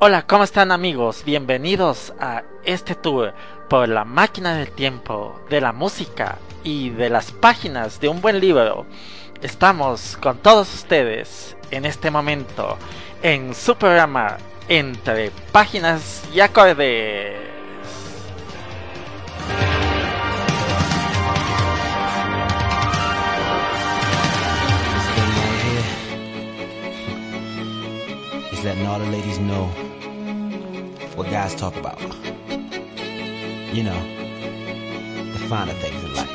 Hola, ¿cómo están amigos? Bienvenidos a este tour por la máquina del tiempo, de la música y de las páginas de un buen libro. Estamos con todos ustedes en este momento en su programa Entre Páginas y Acordes. letting all ladies know what guys talk about. You know, the finer things in life.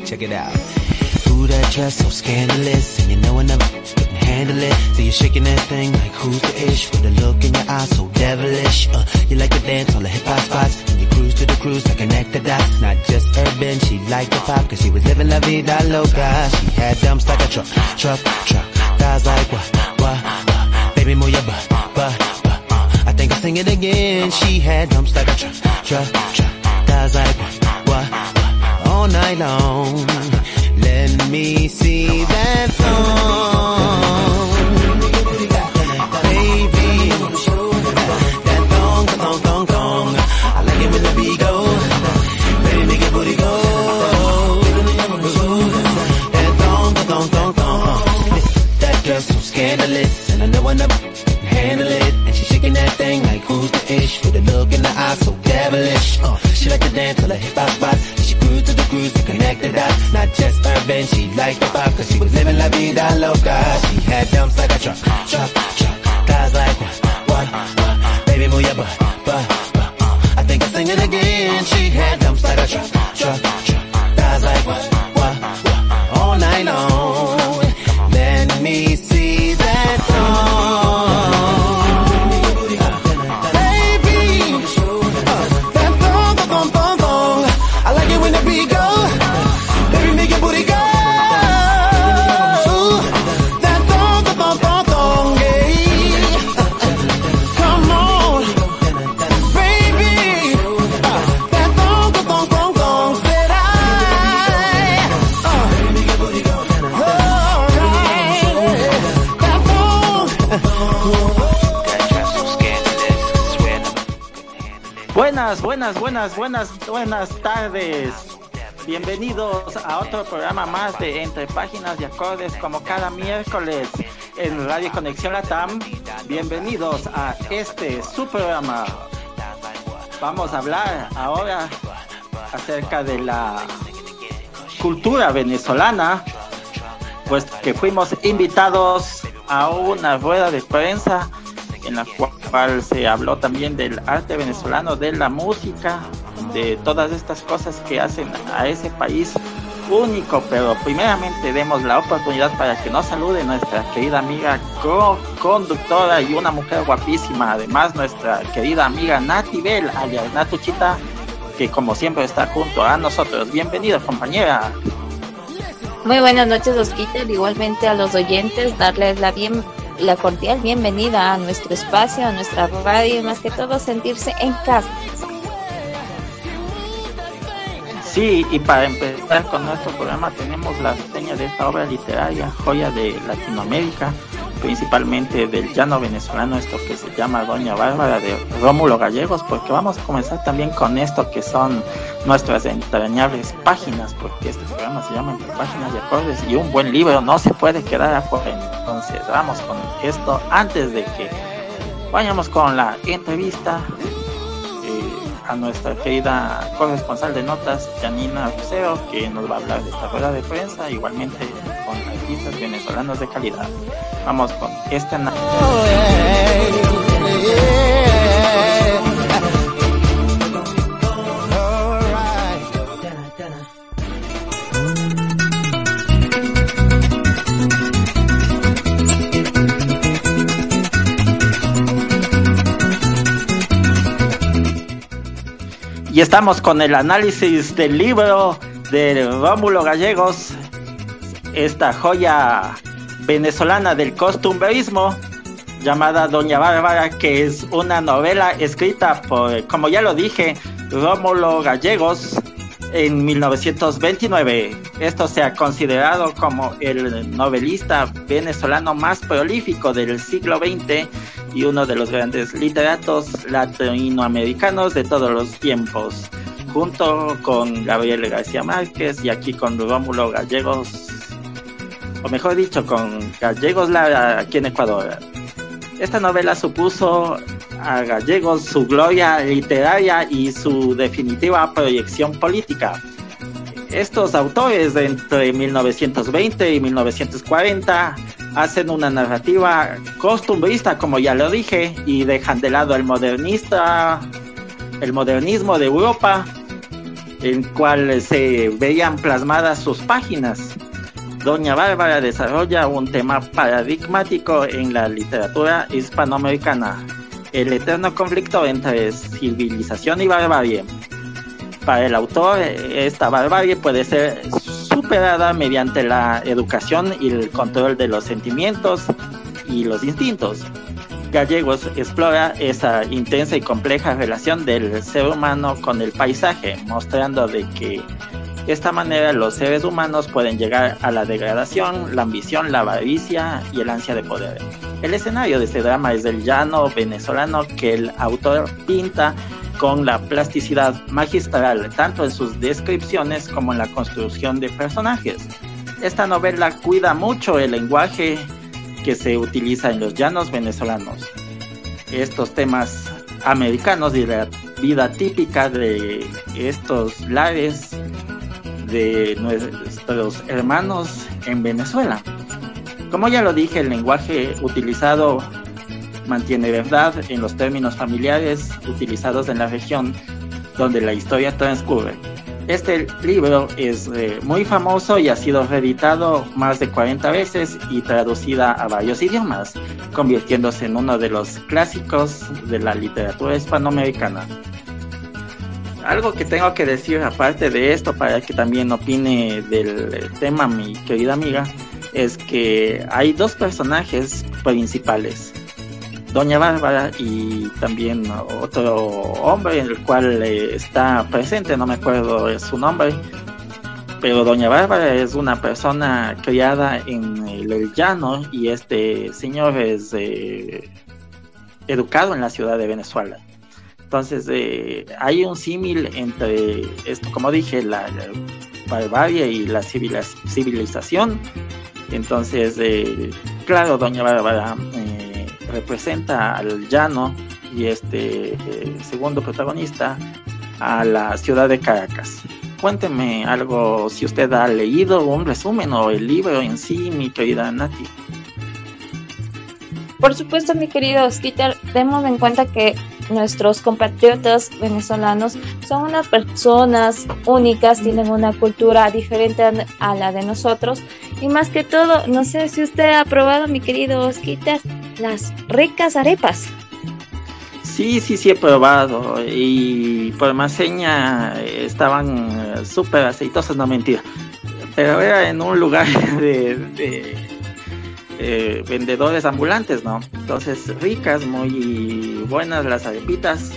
Check it out. Ooh, that dress so scandalous, and you know I never couldn't handle it. So you're shaking that thing like who's the ish with a look in your eyes so devilish. Uh, you like to dance on the hip hop spots, and you cruise to the cruise like connect the dots. Not just urban, she liked the pop, cause she was living la vida loca. She had dumps like a truck, truck, truck. Thighs like what, what, what. Baby, move your butt, butt, sing it again. She had dumps like a truck, truck, truck. Thighs like what, what. All night long. Let me see that thong. Ish with a look in the eye so devilish. Uh, she like to dance till her hip hop spots. And she cruise to the cruise to connect the dots. Not just urban, she liked the pop cause she was living la vida loca. She had dumps like a truck, truck, truck. Buenas, buenas, tardes. Bienvenidos a otro programa más de Entre Páginas y Acordes como cada miércoles en Radio Conexión Latam. Bienvenidos a este su programa. Vamos a hablar ahora acerca de la cultura venezolana, pues que fuimos invitados a una rueda de prensa en la cual se habló también del arte venezolano, de la música, de todas estas cosas que hacen a ese país único, pero primeramente demos la oportunidad para que nos salude nuestra querida amiga co-conductora y una mujer guapísima, además nuestra querida amiga Nati Bell, alias Natuchita, que como siempre está junto a nosotros. Bienvenida compañera. Muy buenas noches, Osquita, igualmente a los oyentes, darles la bien la cordial bienvenida a nuestro espacio, a nuestra radio y más que todo sentirse en casa. Sí, y para empezar con nuestro programa tenemos la seña de esta obra literaria, joya de Latinoamérica, principalmente del llano venezolano, esto que se llama Doña Bárbara de Rómulo Gallegos, porque vamos a comenzar también con esto que son nuestras entrañables páginas, porque este programa se llama Entre Páginas y Acordes y un buen libro no se puede quedar afuera. Entonces vamos con esto antes de que vayamos con la entrevista eh, a nuestra querida corresponsal de notas, Janina Rosero, que nos va a hablar de esta rueda de prensa, igualmente con artistas venezolanos de calidad. Vamos con este Y estamos con el análisis del libro de Rómulo Gallegos, esta joya venezolana del costumbrismo llamada Doña Bárbara, que es una novela escrita por, como ya lo dije, Rómulo Gallegos, en 1929. Esto se ha considerado como el novelista venezolano más prolífico del siglo XX y uno de los grandes literatos latinoamericanos de todos los tiempos, junto con Gabriel García Márquez y aquí con Rómulo Gallegos, o mejor dicho, con Gallegos Lara aquí en Ecuador. Esta novela supuso a Gallegos su gloria literaria y su definitiva proyección política. Estos autores entre 1920 y 1940 hacen una narrativa costumbrista, como ya lo dije, y dejan de lado el modernista, el modernismo de Europa, en cual se veían plasmadas sus páginas. Doña Bárbara desarrolla un tema paradigmático en la literatura hispanoamericana, el eterno conflicto entre civilización y barbarie. Para el autor, esta barbarie puede ser superada mediante la educación y el control de los sentimientos y los instintos. Gallegos explora esa intensa y compleja relación del ser humano con el paisaje, mostrando de que de esta manera los seres humanos pueden llegar a la degradación, la ambición, la avaricia y el ansia de poder. El escenario de este drama es el llano venezolano que el autor pinta con la plasticidad magistral tanto en sus descripciones como en la construcción de personajes. Esta novela cuida mucho el lenguaje que se utiliza en los llanos venezolanos. Estos temas americanos y la vida típica de estos lares de nuestros hermanos en Venezuela. Como ya lo dije, el lenguaje utilizado mantiene verdad en los términos familiares utilizados en la región donde la historia transcurre. Este libro es eh, muy famoso y ha sido reeditado más de 40 veces y traducida a varios idiomas, convirtiéndose en uno de los clásicos de la literatura hispanoamericana algo que tengo que decir aparte de esto para que también opine del tema mi querida amiga es que hay dos personajes principales Doña Bárbara y también otro hombre el cual eh, está presente, no me acuerdo su nombre, pero Doña Bárbara es una persona criada en el, llano y este señor es eh, educado en la ciudad de Venezuela. Entonces, eh, hay un símil entre esto, como dije, la, barbarie y la civilización. Entonces, eh, claro, Doña Bárbara eh, representa al llano y este segundo protagonista a la ciudad de Caracas. Cuénteme algo si usted ha leído un resumen o el libro en sí, mi querida Nati. Por supuesto, mi querido Osquitar, tenemos en cuenta que nuestros compatriotas venezolanos son unas personas únicas, tienen una cultura diferente a la de nosotros. Y más que todo, no sé si usted ha probado, mi querido Osquita, las ricas arepas. Sí, sí, sí he probado. Y por más seña estaban eh, súper aceitosas, no mentira, pero era en un lugar de eh, vendedores ambulantes, ¿no? Entonces, ricas, muy buenas las arepitas.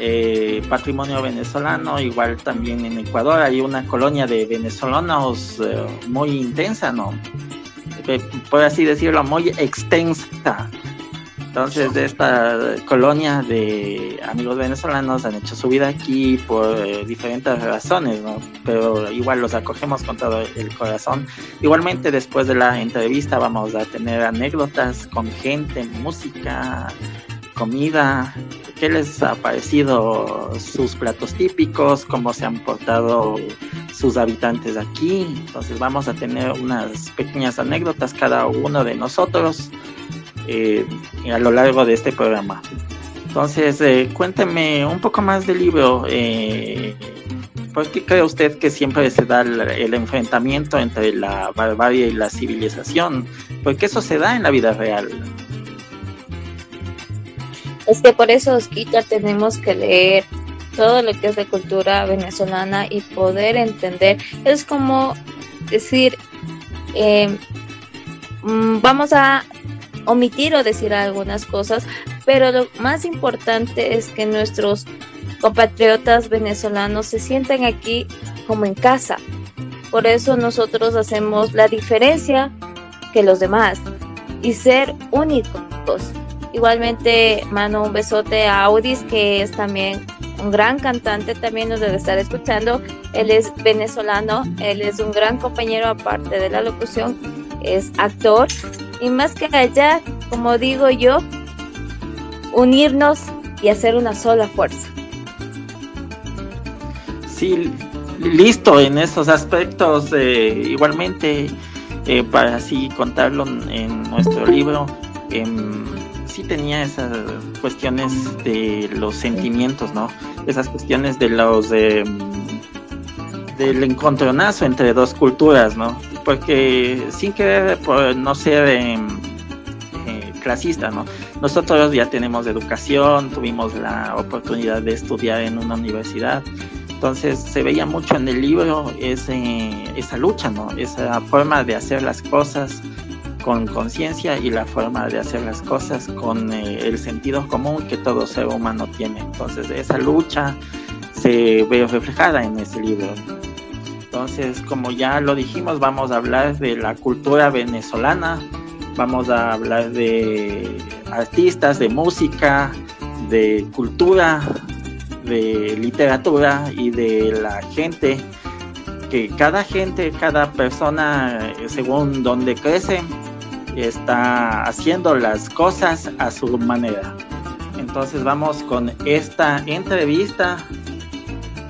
Eh, patrimonio venezolano, igual también en Ecuador hay una colonia de venezolanos eh, muy intensa, ¿no? Por así decirlo, muy extensa. Entonces, de esta colonia de amigos venezolanos han hecho su vida aquí por eh, diferentes razones, ¿no? Pero igual los acogemos con todo el corazón. Igualmente, después de la entrevista, vamos a tener anécdotas con gente, música, comida. ¿Qué les ha parecido sus platos típicos? ¿Cómo se han portado sus habitantes aquí? Entonces, vamos a tener unas pequeñas anécdotas cada uno de nosotros eh, a lo largo de este programa. Entonces, eh, cuénteme un poco más del libro. Eh, ¿Por qué cree usted que siempre se da el, enfrentamiento entre la barbarie y la civilización? Porque eso se da en la vida real. Es que por eso, Osquita, tenemos que leer todo lo que es de cultura venezolana y poder entender. Es como decir, eh, mm, vamos a omitir o decir algunas cosas, pero lo más importante es que nuestros compatriotas venezolanos se sienten aquí como en casa. Por eso nosotros hacemos la diferencia que los demás y ser únicos. Igualmente mando un besote a Audis, que es también un gran cantante, también nos debe estar escuchando. Él es venezolano, él es un gran compañero aparte de la locución, es actor. Y más que allá, como digo yo, unirnos y hacer una sola fuerza. Sí, listo en estos aspectos. Eh, igualmente, eh, para así contarlo en nuestro libro, em, sí tenía esas cuestiones de los sentimientos, ¿no? Esas cuestiones de los em, del encontronazo entre dos culturas, ¿no? Porque sin querer por no ser eh, clasista, ¿no? Nosotros ya tenemos educación, tuvimos la oportunidad de estudiar en una universidad, entonces se veía mucho en el libro ese, esa lucha, ¿no? Esa forma de hacer las cosas con conciencia y la forma de hacer las cosas con eh, el sentido común que todo ser humano tiene. Entonces esa lucha se ve reflejada en ese libro. Entonces, como ya lo dijimos, vamos a hablar de la cultura venezolana, vamos a hablar de artistas, de música, de cultura, de literatura y de la gente, que cada gente, cada persona, eh, según donde crece, está haciendo las cosas a su manera. Entonces vamos con esta entrevista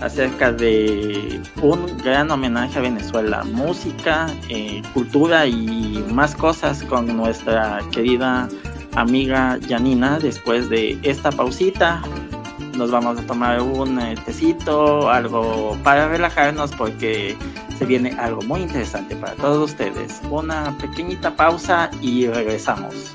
acerca de un gran homenaje a Venezuela, música, eh, cultura y más cosas con nuestra querida amiga Janina después de esta pausita nos vamos a tomar un eh, tecito, algo para relajarnos porque se viene algo muy interesante para todos ustedes. Una pequeñita pausa y regresamos.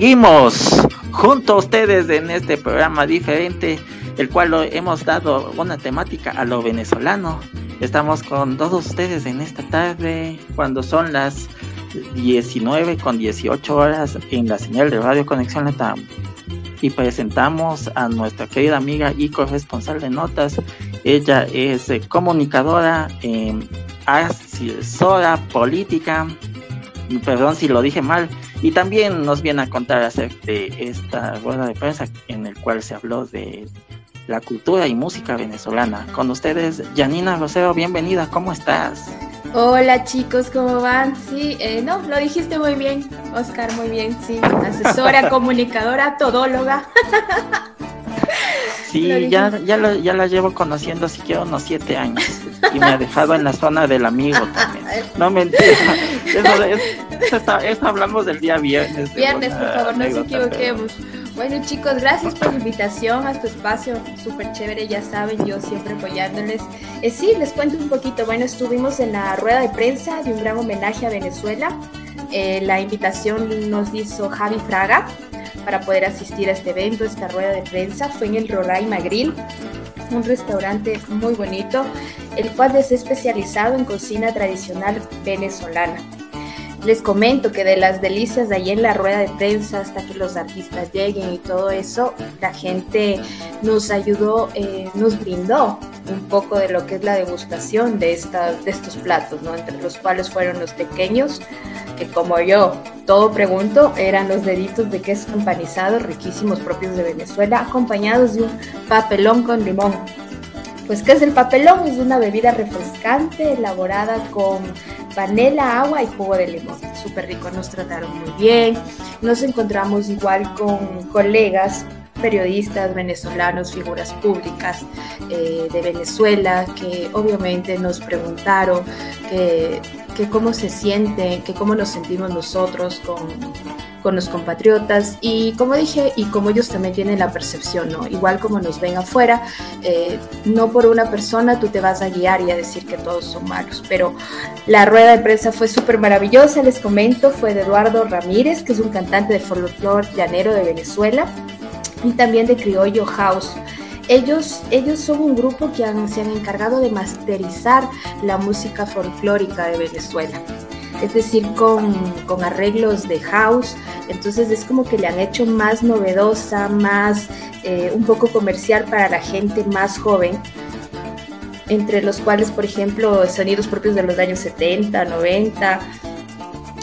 Seguimos junto a ustedes en este programa diferente, el cual hemos dado una temática a lo venezolano. Estamos con todos ustedes en esta tarde, cuando son las 19 con 18 horas en la señal de Radio Conexión Latam. Y presentamos a nuestra querida amiga y corresponsal de notas. Ella es eh, comunicadora, eh, asesora política, perdón si lo dije mal, y también nos viene a contar acerca de esta rueda de prensa en el cual se habló de la cultura y música venezolana. Con ustedes, Janina Rosero, bienvenida, ¿cómo estás? Hola chicos, ¿cómo van? Sí, eh, no, lo dijiste muy bien, Oscar, muy bien, sí, asesora, comunicadora, todóloga. Sí, ya, ya, ya la llevo conociendo siquiera unos siete años y me ha dejado en la zona del amigo también. No mentira, eso, eso, eso hablamos del día viernes. Viernes, por favor, no nos equivoquemos. Bueno chicos, gracias por la invitación a tu espacio, súper chévere, ya saben, yo siempre apoyándoles. Eh, sí, les cuento un poquito, bueno, estuvimos en la rueda de prensa de un gran homenaje a Venezuela. Eh, la invitación nos hizo Javi Fraga para poder asistir a este evento, esta rueda de prensa. Fue en el Roraima Grill, un restaurante muy bonito, el cual es especializado en cocina tradicional venezolana. Les comento que de las delicias de ahí en la rueda de prensa hasta que los artistas lleguen y todo eso, la gente nos ayudó, eh, nos brindó un poco de lo que es la degustación de, estas, de estos platos, ¿no? entre los cuales fueron los pequeños, que como yo todo pregunto, eran los deditos de queso empanizado riquísimos propios de Venezuela, acompañados de un papelón con limón. Pues, ¿qué es el papelón? Es una bebida refrescante elaborada con panela, agua y jugo de limón. Súper rico, nos trataron muy bien. Nos encontramos igual con colegas periodistas venezolanos, figuras públicas eh, de Venezuela, que obviamente nos preguntaron que, que cómo se sienten, que cómo nos sentimos nosotros con, con los compatriotas y como dije, y como ellos también tienen la percepción, ¿no? Igual como nos ven afuera, eh, no por una persona tú te vas a guiar y a decir que todos son malos, pero la rueda de prensa fue súper maravillosa, les comento, fue de Eduardo Ramírez, que es un cantante de folclore llanero de Venezuela, y también de Criollo House. Ellos, ellos son un grupo que se han encargado de masterizar la música folclórica de Venezuela es decir, con, con, arreglos de house. Entonces es como que le han hecho más novedosa, más eh, un poco comercial para la gente más joven, entre los cuales, por ejemplo, sonidos propios de los años 70, 90.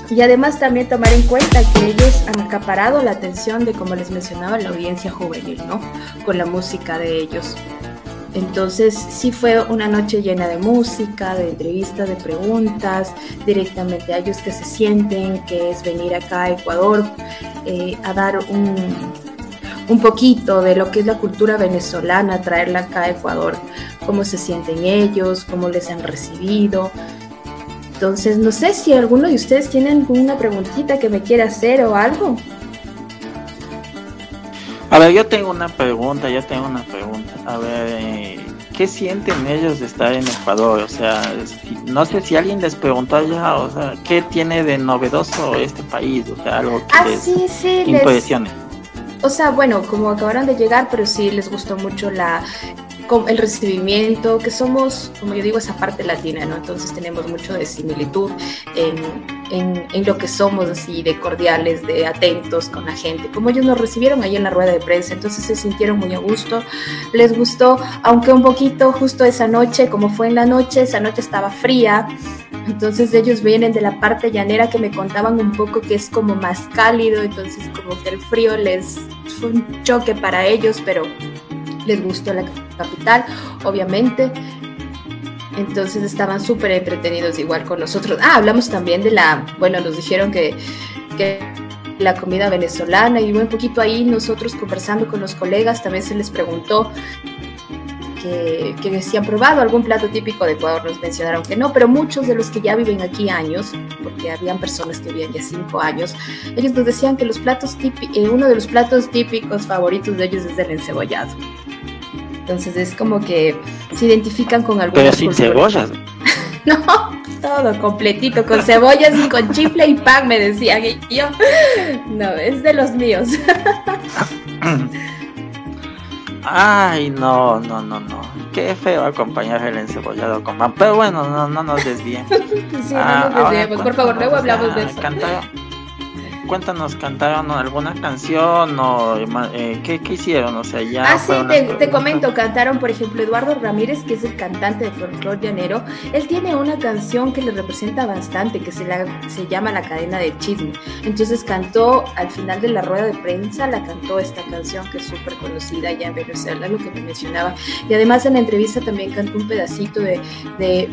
Y además también tomar en cuenta que ellos han acaparado la atención de, como les mencionaba, la audiencia juvenil, ¿no? Con la música de ellos. Entonces sí fue una noche llena de música, de entrevistas, de preguntas, directamente a ellos que se sienten, que es venir acá a Ecuador eh, a dar un, un poquito de lo que es la cultura venezolana, traerla acá a Ecuador, cómo se sienten ellos, cómo les han recibido. Entonces, no sé si alguno de ustedes tiene alguna preguntita que me quiera hacer o algo. A ver, yo tengo una pregunta, yo tengo una pregunta. A ver, eh, ¿qué sienten ellos de estar en Ecuador? O sea, no sé si alguien les preguntó allá, o sea, ¿qué tiene de novedoso este país? O sea, algo que ah, les sí, sí, impresione. O sea, bueno, como acabaron de llegar, pero sí les gustó mucho la el recibimiento, que somos, como yo digo, esa parte latina, ¿no? Entonces tenemos mucho de similitud en, en, en, lo que somos, así, de cordiales, de atentos con la gente, como ellos nos recibieron ahí en la rueda de prensa, entonces se sintieron muy a gusto, les gustó, aunque un poquito justo esa noche, como fue en la noche, esa noche estaba fría, entonces ellos vienen de la parte llanera que me contaban un poco que es como más cálido, entonces como que el frío les fue un choque para ellos, pero les gustó la capital, obviamente. Entonces estaban súper entretenidos igual con nosotros. Ah, hablamos también de la, bueno, nos dijeron que, que la comida venezolana y un poquito ahí nosotros conversando con los colegas también se les preguntó que, que, si han probado algún plato típico de Ecuador, nos mencionaron que no, pero muchos de los que ya viven aquí años, porque habían personas que vivían ya cinco años, ellos nos decían que los platos típicos, eh, uno de los platos típicos favoritos de ellos es el encebollado. Entonces es como que se identifican con algo. Pero sin cebollas. no, todo completito, con cebollas y con chifle y pan, me decían. Y yo, no, es de los míos. Ay, no, no, no, no. Qué feo acompañar el encebollado con pan. Pero bueno, no, no nos desvíen. sí, no ah, nos desviemos. Por favor, luego hablamos de eso. Cuéntanos, ¿cantaron alguna canción o eh, ¿qué, hicieron? O sea, ya. Ah, sí, te, comento, cantaron, por ejemplo, Eduardo Ramírez, que es el cantante de Folklore Llanero. Él tiene una canción que le representa bastante, que se, la, se llama La cadena de chisme. Entonces cantó al final de la rueda de prensa, la cantó esta canción que es súper conocida ya en Venezuela, lo que me mencionaba. Y además en la entrevista también cantó un pedacito de, de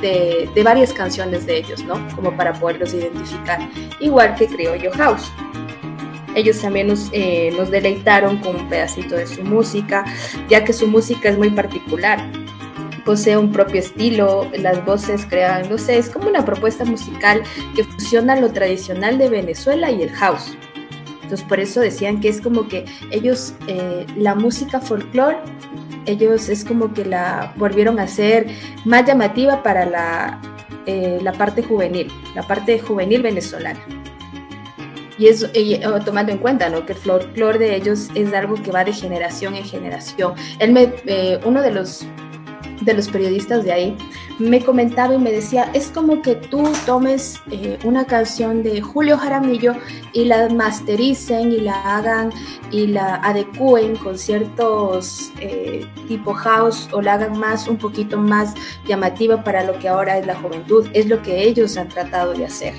de, varias canciones de ellos, ¿no? Como para poderlos identificar, igual que Criollo House. Ellos también nos, eh, nos deleitaron con un pedacito de su música, ya que su música es muy particular posee un propio estilo, las voces crean, no sé, es como una propuesta musical que fusiona lo tradicional de Venezuela y el house. Entonces por eso decían que es como que ellos, eh, la música folclore ellos es como que la volvieron a hacer más llamativa para la, eh, la parte juvenil, la parte juvenil venezolana. Y es oh, tomando en cuenta ¿no? que el folclore de ellos es algo que va de generación en generación. Él me, eh, uno de los de los periodistas de ahí, me comentaba y me decía, es como que tú tomes eh, una canción de Julio Jaramillo y la mastericen y la hagan y la adecúen con ciertos eh, tipo house o la hagan más, un poquito más llamativa para lo que ahora es la juventud. Es lo que ellos han tratado de hacer.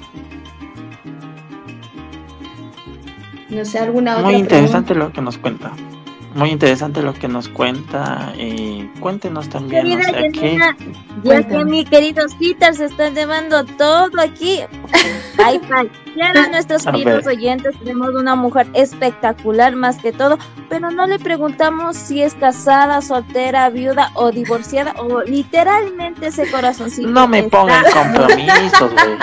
No sé, alguna otra. Muy interesante lo que nos cuenta muy interesante lo que nos cuenta. y cuéntenos también. Querida ya que mi queridos Peter se están llevando todo aquí. Ay, ay. Claro, nuestros queridos oyentes tenemos una mujer espectacular más que todo, pero no le preguntamos si es casada, soltera, viuda o divorciada o literalmente ese corazoncito. No me pongan compromisos, güey.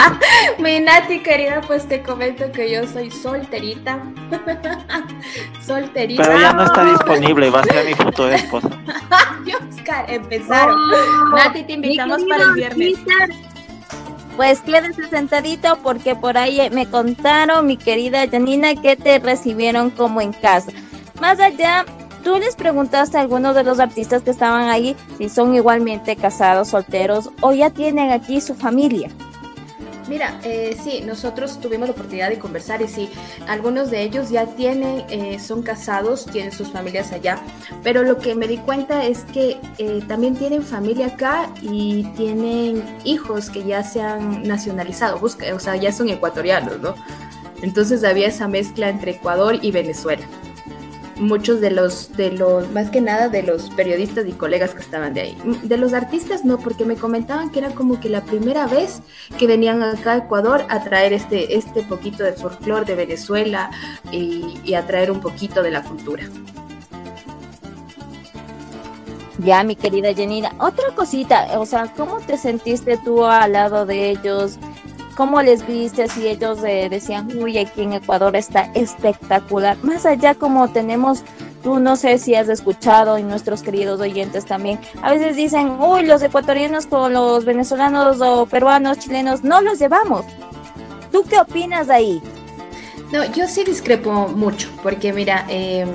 Mi Nati querida, pues te comento que yo soy solterita. solterita. Pero ya no está disponible, va a ser mi futura esposa. Oscar, empezaron. Oh, Nati, te invitamos para el viernes. Pues quédese sentadito porque por ahí me contaron, mi querida Janina, que te recibieron como en casa. Más allá, tú les preguntaste a algunos de los artistas que estaban ahí si son igualmente casados, solteros o ya tienen aquí su familia. Mira, eh, sí, nosotros tuvimos la oportunidad de conversar y sí, algunos de ellos ya tienen, eh, son casados, tienen sus familias allá, pero lo que me di cuenta es que eh, también tienen familia acá y tienen hijos que ya se han nacionalizado, busca, o sea, ya son ecuatorianos, ¿no? Entonces había esa mezcla entre Ecuador y Venezuela muchos de los, de los, más que nada de los periodistas y colegas que estaban de ahí. De los artistas no, porque me comentaban que era como que la primera vez que venían acá a Ecuador a traer este, este poquito de folclore de Venezuela y, a traer un poquito de la cultura. Ya, mi querida Janina, otra cosita, o sea, ¿cómo te sentiste tú al lado de ellos? ¿Cómo les viste? Si ellos eh, decían, uy, aquí en Ecuador está espectacular. Más allá como tenemos, tú no sé si has escuchado y nuestros queridos oyentes también, a veces dicen, uy, los ecuatorianos con los venezolanos o peruanos, chilenos, no los llevamos. ¿Tú qué opinas de ahí? No, yo sí discrepo mucho, porque mira, em,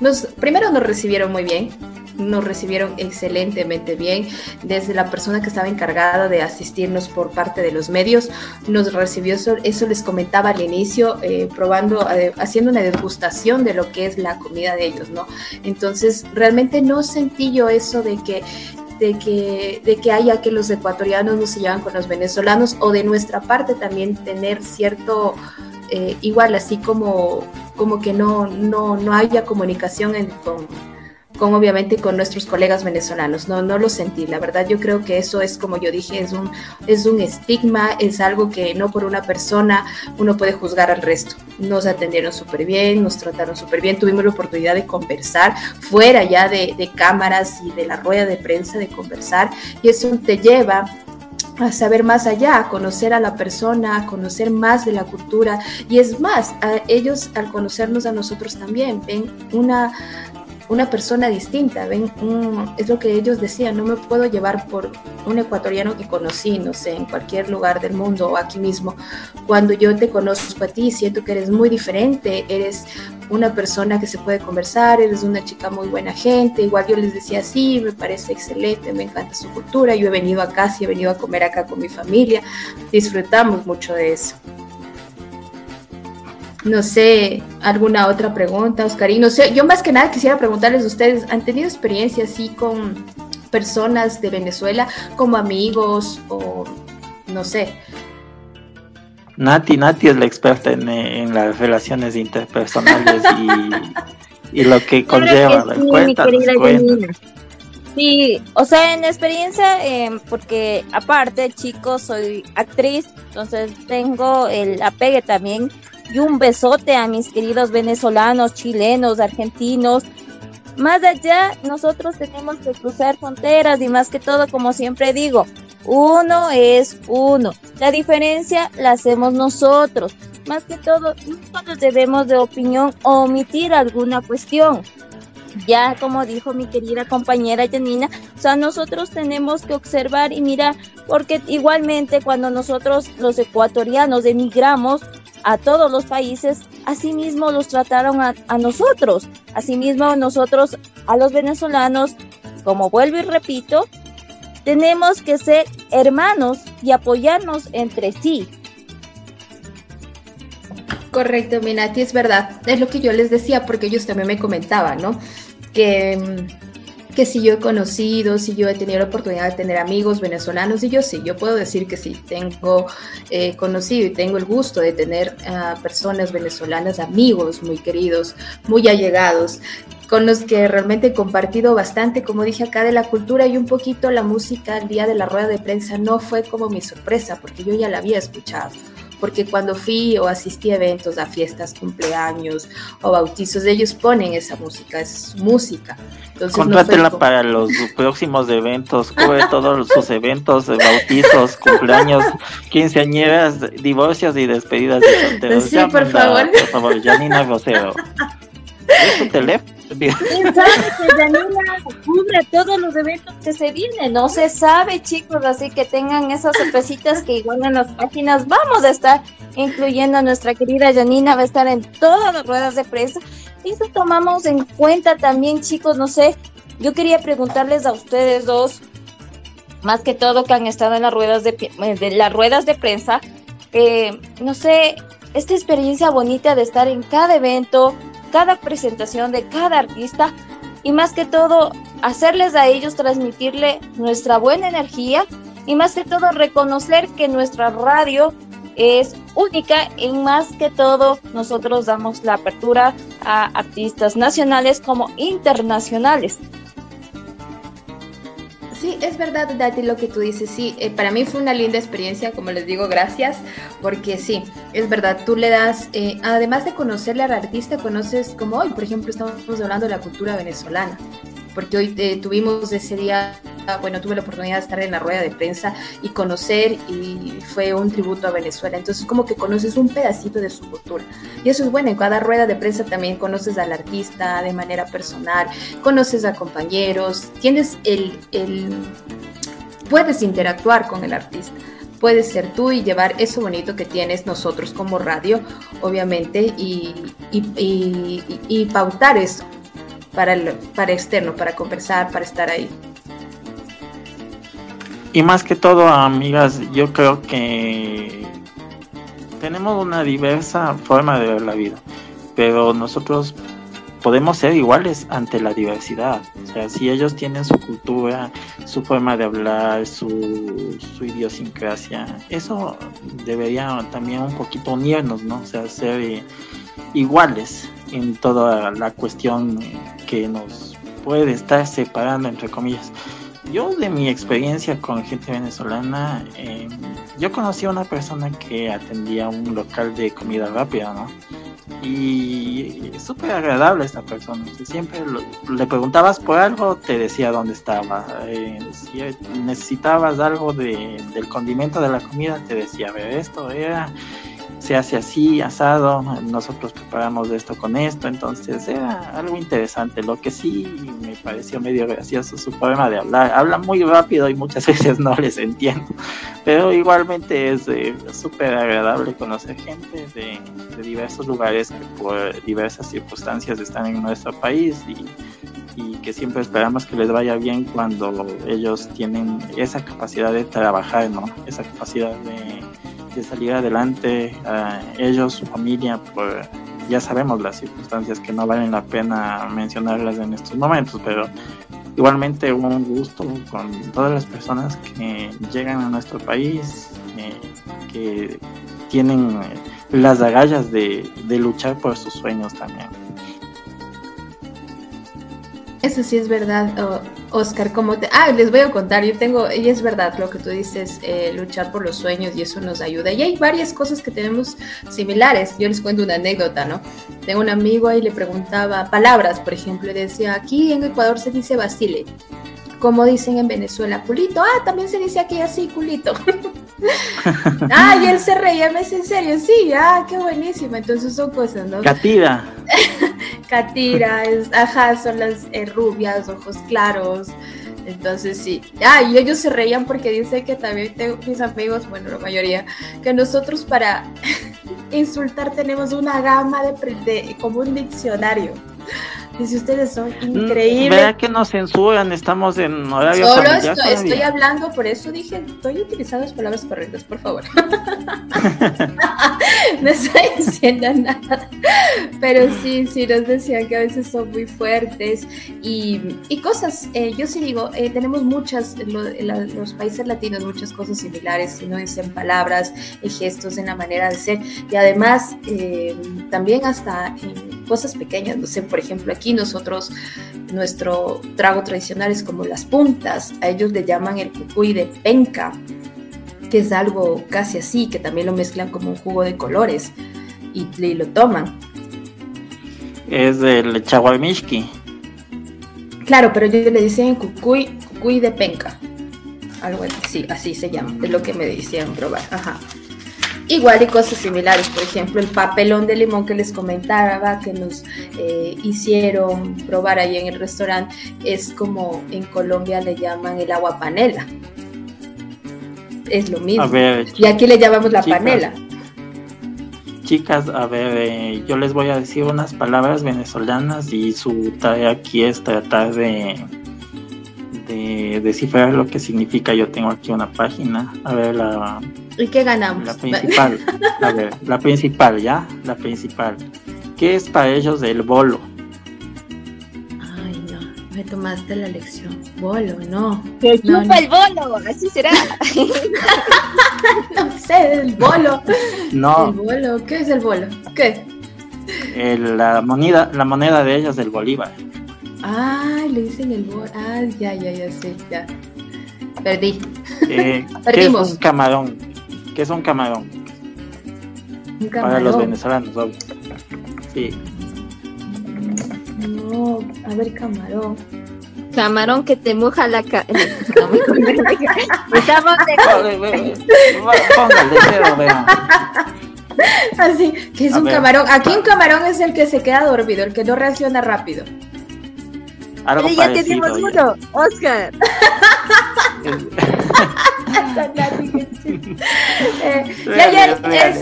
nos, primero nos recibieron muy bien, nos recibieron excelentemente bien. Desde la persona que estaba encargada de asistirnos por parte de los medios, nos recibió eso, les comentaba al inicio, eh, probando, eh, haciendo una degustación de lo que es la comida de ellos, ¿no? Entonces, realmente no sentí yo eso de que de que, de que haya que los ecuatorianos no se llevan con los venezolanos o de nuestra parte también tener cierto, eh, igual así como, como que no, no, no haya comunicación con, con obviamente con nuestros colegas venezolanos. No, no lo sentí. La verdad, yo creo que eso es, como yo dije, es un, es un estigma, es algo que no por una persona uno puede juzgar al resto. Nos atendieron súper bien, nos trataron súper bien, tuvimos la oportunidad de conversar fuera ya de, cámaras y de la rueda de prensa, de conversar, y eso te lleva a saber más allá, a conocer a la persona, a conocer más de la cultura y es más, a ellos al conocernos a nosotros también ven una una persona distinta, ven, es lo que ellos decían, no me puedo llevar por un ecuatoriano que conocí, no sé, en cualquier lugar del mundo o aquí mismo. Cuando yo te conozco a ti, siento que eres muy diferente, eres una persona que se puede conversar, eres una chica muy buena gente, igual yo les decía, sí, me parece excelente, me encanta su cultura, yo he venido acá, sí he venido a comer acá con mi familia, disfrutamos mucho de eso. No sé, alguna otra pregunta, Oscarín. No sé, yo más que nada quisiera preguntarles a ustedes, ¿han tenido experiencia así con personas de Venezuela como amigos o no sé? Nati, Nati es la experta en, las relaciones interpersonales y, lo que conlleva. Sí, Sí, o sea, en experiencia, em, porque aparte, chicos, soy actriz, entonces tengo el apegue también y un besote a mis queridos venezolanos, chilenos, argentinos. Más allá, nosotros tenemos que cruzar fronteras y más que todo, como siempre digo, uno es uno. La diferencia la hacemos nosotros. Más que todo, nosotros debemos de opinión omitir alguna cuestión. Ya como dijo mi querida compañera Janina, o sea, nosotros tenemos que observar y mirar, porque igualmente cuando nosotros los ecuatorianos emigramos, a todos los países, asimismo los trataron a, nosotros, asimismo nosotros a los venezolanos, como vuelvo y repito, tenemos que ser hermanos y apoyarnos entre sí. Correcto, Minati, es verdad. Es lo que yo les decía porque ellos también me comentaban, ¿no? Que mm, que si yo he conocido, si yo he tenido la oportunidad de tener amigos venezolanos, y yo sí, yo puedo decir que sí, tengo eh, conocido y tengo el gusto de tener a personas venezolanas, amigos muy queridos, muy allegados, con los que realmente he compartido bastante, como dije acá, de la cultura y un poquito la música el día de la rueda de prensa no fue como mi sorpresa, porque yo ya la había escuchado porque cuando fui o asistí a eventos, a fiestas, cumpleaños o bautizos, ellos ponen esa música, es música. Entonces, para los próximos eventos, cubre todos sus eventos, bautizos, cumpleaños, quinceañeras, divorcios y despedidas de solteros. Sí, por favor. Por favor, Janina Rosero. Sabe Janina cubre todos los eventos que se vienen, no se sabe chicos, así que tengan esas sorpresitas que igual en las páginas vamos a estar incluyendo a nuestra querida Janina, va a estar en todas las ruedas de prensa. Y eso tomamos en cuenta también chicos, no sé, yo quería preguntarles a ustedes dos, más que todo que han estado en las ruedas de, de las ruedas de prensa, eh, no sé, esta experiencia bonita de estar en cada evento, cada presentación de cada artista y más que todo hacerles a ellos transmitirle nuestra buena energía y más que todo reconocer que nuestra radio es única y más que todo nosotros damos la apertura a artistas nacionales como internacionales. Sí, es verdad, Dati, lo que tú dices. Sí, eh, para mí fue una linda experiencia, como les digo, gracias, porque sí, es verdad, tú le das, eh, además de conocerle al artista, conoces como hoy, por ejemplo, estamos hablando de la cultura venezolana porque hoy eh, tuvimos ese día, bueno, tuve la oportunidad de estar en la rueda de prensa y conocer y fue un tributo a Venezuela. Entonces como que conoces un pedacito de su cultura. Y eso es bueno, en cada rueda de prensa también conoces al artista de manera personal, conoces a compañeros, tienes el, el puedes interactuar con el artista puedes ser tú y llevar eso bonito que tienes nosotros como radio, obviamente, y, y, y pautar eso para, el, para externo, para conversar, para estar ahí. Y más que todo, amigas, yo creo que tenemos una diversa forma de ver la vida, pero nosotros podemos ser iguales ante la diversidad. O sea, si ellos tienen su cultura, su forma de hablar, su, su idiosincrasia, eso debería también un poquito unirnos, ¿no? O sea, ser iguales en toda la cuestión que nos puede estar separando, entre comillas. Yo de mi experiencia con gente venezolana, em, yo conocí a una persona que atendía un local de comida rápida, ¿no? Y súper agradable esta persona. Siempre le preguntabas por algo, te decía dónde estaba. Eh, si necesitabas algo de, del condimento de la comida, te decía, a ver, esto era se hace así, asado, nosotros preparamos esto con esto, entonces era algo interesante. Lo que sí me pareció medio gracioso su forma de hablar. Habla muy rápido y muchas veces no les entiendo, pero igualmente es eh, súper agradable conocer gente de, diversos lugares que por diversas circunstancias están en nuestro país y, y que siempre esperamos que les vaya bien cuando ellos tienen esa capacidad de trabajar, ¿no? Esa capacidad de de salir adelante, ellos, su familia, por, ya sabemos las circunstancias que no valen la pena mencionarlas en estos momentos, pero igualmente un gusto con todas las personas que llegan a nuestro país, eh, que tienen las agallas de luchar por sus sueños también. Eso sí es verdad, Oscar. Como te... Ah, les voy a contar. Yo tengo, y es verdad lo que tú dices, eh, luchar por los sueños y eso nos ayuda. Y hay varias cosas que tenemos similares. Yo les cuento una anécdota, ¿no? Tengo un amigo ahí le preguntaba palabras, por ejemplo, y decía aquí en Ecuador se dice Basile. Como dicen en Venezuela, culito. Ah, también se dice aquí así, culito. ah, y él se reía, me dice, en serio, sí, ah, qué buenísimo. Entonces son cosas, ¿no? Catira. Catira, es, ajá, son las eh, rubias, ojos claros. Entonces sí. Ah, y ellos se reían porque dice que también tengo mis amigos, bueno, la mayoría, que nosotros para insultar tenemos una gama de, de como un diccionario. Dice, ustedes son mm, increíbles. Vea que nos censuran, estamos en horario Solo estoy, estoy, hablando, por eso dije, estoy utilizando las palabras correctas, por favor. no estoy diciendo nada. Pero sí, sí, nos decían que a veces son muy fuertes y, y cosas. Eh, yo sí digo, eh, tenemos muchas, los países latinos, muchas cosas similares, si no dicen palabras, y gestos en la manera de ser. Y además, eh, también hasta en cosas pequeñas, no sé, por ejemplo, aquí nosotros, nuestro trago tradicional es como las puntas, a ellos le llaman el cucuy de penca, que es algo casi así, que también lo mezclan como un jugo de colores y, lo toman. Es del chaguarmishki. Claro, pero ellos le dicen cucuy, cucuy de penca. Algo así, así se llama, es lo que me decían probar. Ajá. Igual y cosas similares, por ejemplo, el papelón de limón que les comentaba, que nos eh, hicieron probar ahí en el restaurante, es como en Colombia le llaman el agua panela. Es lo mismo. y aquí le llamamos la panela. Chicas, a ver, eh, yo les voy a decir unas palabras venezolanas y su tarea aquí es tratar de, de descifrar lo que significa. Yo tengo aquí una página. A ver, la ¿Y qué ganamos? La principal, a ver, la principal, ¿ya? La principal. ¿Qué es para ellos el bolo? Ay, no, me tomaste la lección. Bolo, no. Que chupa el bolo, así será. no sé, el bolo. No. El bolo, ¿qué es el bolo? ¿Qué? la moneda, la moneda de ellos del Bolívar. Ah, le dicen el bolo. Ah, ya, ya, ya sé, ya. Perdí. Eh, ¿Qué es un camarón? ¿Qué es un camarón? Un camarón. Para los venezolanos, obvio. Sí. No, a ver, camarón. Camarón que te moja la cara. Estamos de. Póngale dedo, vean. Así, que es un camarón. Aquí un camarón es el que se queda dormido, el que no reacciona rápido. Algo ya tenemos uno, Oscar. Eh, ya, ya, es,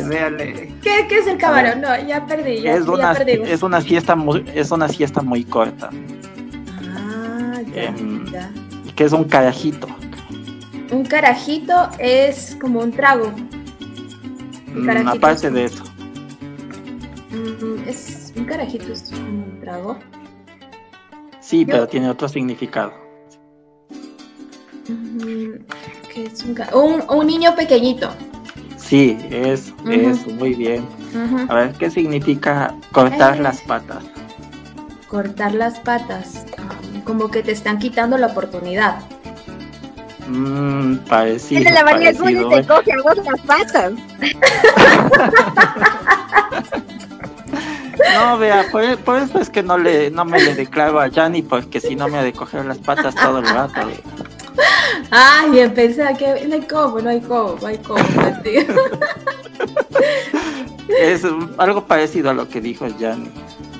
¿qué, ¿qué, es el camarón? No, ya perdí. Ya, es, una, es una fiesta muy, es una siesta muy corta. Ah, ya, Que es un carajito. Un carajito es como un trago. Mm, aparte de eso. Mm, es un carajito es un trago. Sí, pero tiene otro significado. ¿Qué es un, un, niño pequeñito. Sí, es, es muy bien. A ver, ¿qué significa cortar las patas? Cortar las patas. Como que te están quitando la oportunidad. Mmm, parecido. Es la manera como te coge a vos las patas. No, vea, por, eso es que no le no me le declaro a Yanni, porque si no me ha de coger las patas todo el rato. Ay, pensaba que no hay como, no hay como, no hay como. es algo parecido a lo que dijo Yanni.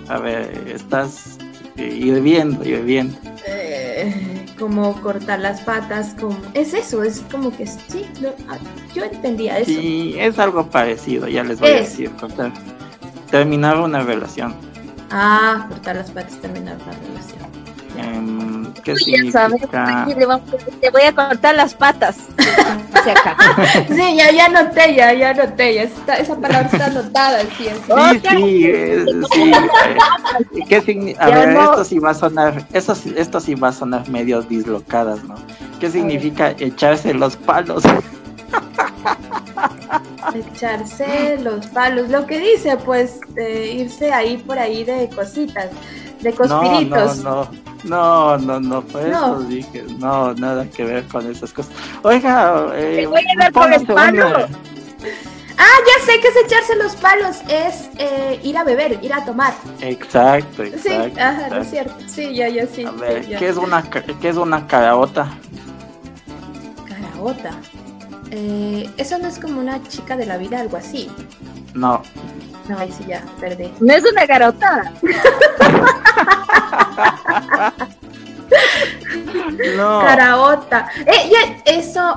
A ver, estás hirviendo, hirviendo. Eh, como cortar las patas, como es eso, es como que sí, ah, yo entendía eso. Sí, es algo parecido, ya les voy a decir, cortar terminar una relación. Ah, cortar las patas, terminar una relación. Em, ¿Qué significa? te voy a cortar las patas. sí, ya, ya noté, ya, ya noté, ya está, esa palabra está anotada. Sí, sí, sí, eh, sí eh, ¿Qué significa? A ver, esto sí va a sonar, esto, esto sí va a sonar medio dislocadas, ¿no? ¿Qué significa echarse los palos? echarse los palos, lo que dice, pues, irse ahí por ahí de cositas, de cospiritos. No, no, no, no, no, pues eso dije, no, nada que ver con esas cosas. Oiga, eh, voy a dar por el palo. Ah, ya sé que es echarse los palos, es eh, ir a beber, ir a tomar. Exacto, exacto. Sí, ajá, es cierto. Sí, ya, ya, sí. A ver, ¿qué, es una, ¿qué es una caraota? Caraota. Eh, eso no es como una chica de la vida, algo así. No. No, ahí sí ya, perdí. No es una garota. no. Caraota. Eh, eso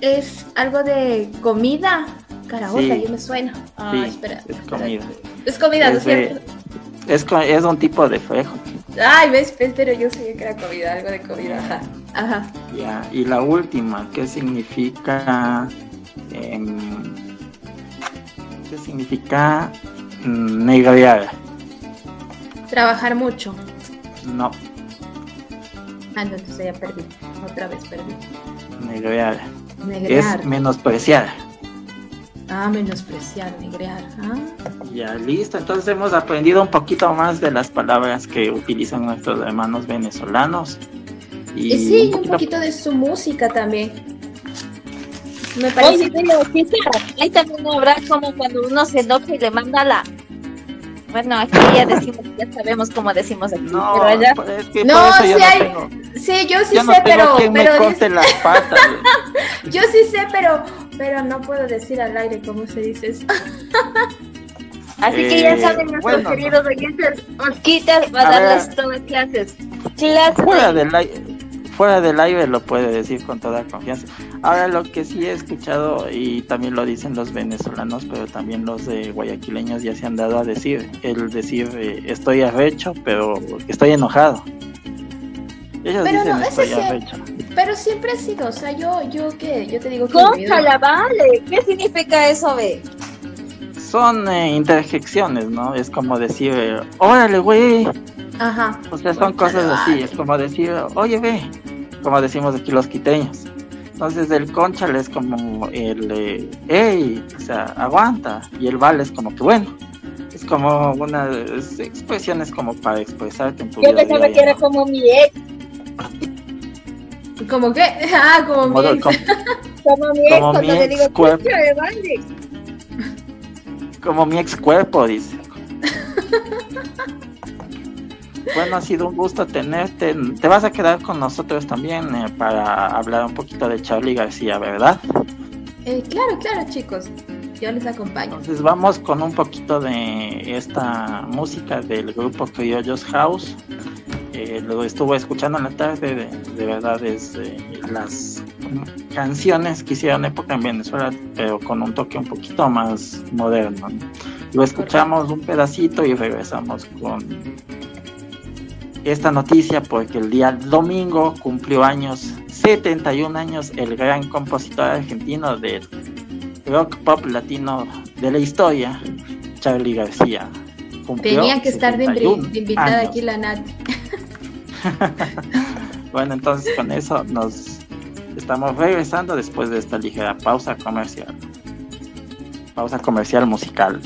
es algo de comida. Caraota, sí. yo me suena. Ah, espera. Es comida. Es comida, ¿no es cierto? Es, es un tipo de frejo. Ay, ves, pero yo sabía que era comida, algo de comida. Ajá. Ajá. Ya, y la última, ¿qué significa? Eh, ¿Qué significa mm, negrear? Trabajar mucho. No. Ah, no, entonces ya perdí. Otra vez perdí. Negrear. Es menospreciar. Ah, menospreciar, negrear. Ah. Ya, listo. Entonces hemos aprendido un poquito más de las palabras que utilizan nuestros hermanos venezolanos. Y, sí, un poquito... de su música también. Me parece que ahí también habrá como cuando uno se enoja y le manda la bueno, aquí ya decimos, ya sabemos cómo decimos aquí. No, pero allá... es que no, sí, hay... no sí, yo sí sé, pero. pero me las patas. yo sí sé, pero, pero no puedo decir al aire cómo se dice eso. Así que ya eh, saben nuestros bueno, queridos oyentes, Osquita va a, a darles todas clases. Clases. Fuera del aire fuera del aire lo puede decir con toda confianza. Ahora lo que sí he escuchado y también lo dicen los venezolanos, pero también los de guayaquileños ya se han dado a decir, el decir eh, estoy arrecho, pero estoy enojado. Ellos pero dicen no, estoy arrecho. Pero siempre ha sido, o sea, yo, yo que, yo te digo que. vale! ¿Qué significa eso, ve? Son eh, interjecciones, ¿no? Es como decir, órale, güey. Ajá. O sea, son cosas así, es como decir, oye, ve, como decimos aquí los quiteños. Entonces el conchal es como el, eh, hey, o sea, aguanta. Y el vale es como que bueno. Es como una expresiones como para expresarte en tu Yo vida. Yo pensaba que era como mi ex. ¿Cómo qué? Ah, como, mi ex. Como, mi ex, como cuando le digo, cuerpo. vale. Como mi ex cuerpo, dice. Bueno, ha sido un gusto tenerte. Te vas a quedar con nosotros también eh, para hablar un poquito de Charlie García, ¿verdad? Eh, claro, claro, chicos. Yo les acompaño. Entonces vamos con un poquito de esta música del grupo Criollos House. Eh, lo estuve escuchando en la tarde, de, verdad es las canciones que hicieron época en Venezuela, pero con un toque un poquito más moderno. Lo escuchamos un pedacito y regresamos con esta noticia porque el día domingo cumplió años, 71 años, el gran compositor argentino del rock pop latino de la historia, Charlie García. Tenía que estar de, invitada aquí la Nat. bueno, entonces con eso nos estamos regresando después de esta ligera pausa comercial. Pausa comercial musical.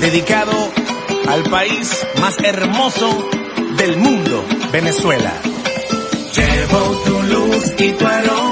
dedicado al país más hermoso Venezuela. Llevo tu luz y tu aroma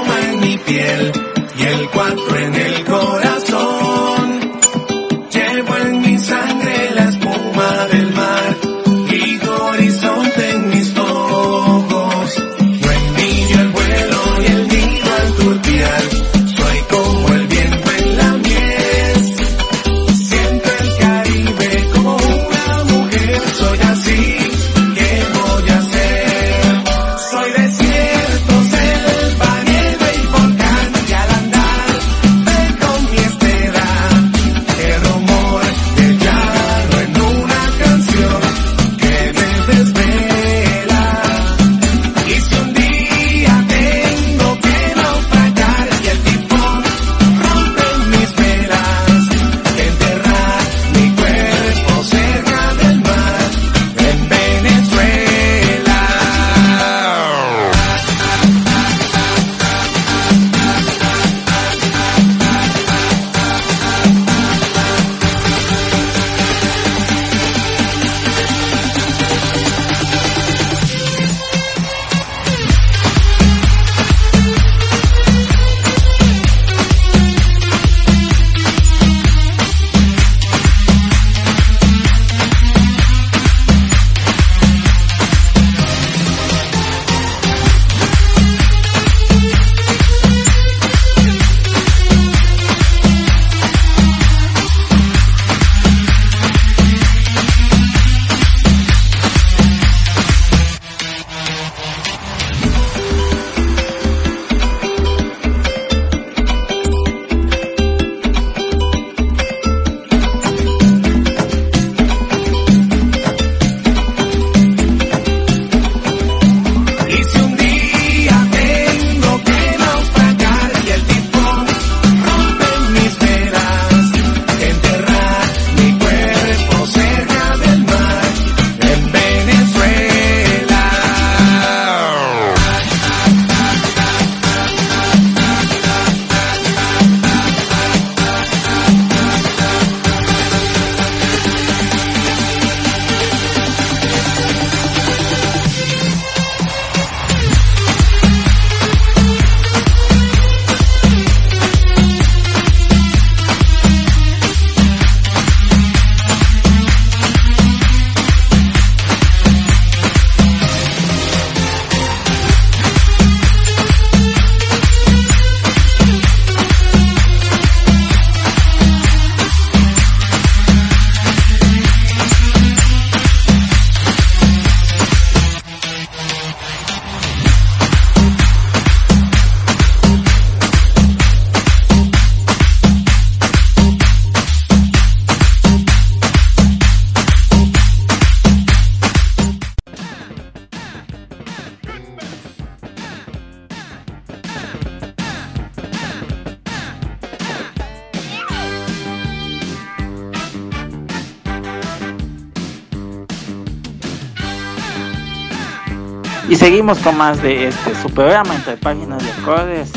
seguimos con más de este su programa entre páginas de acordes.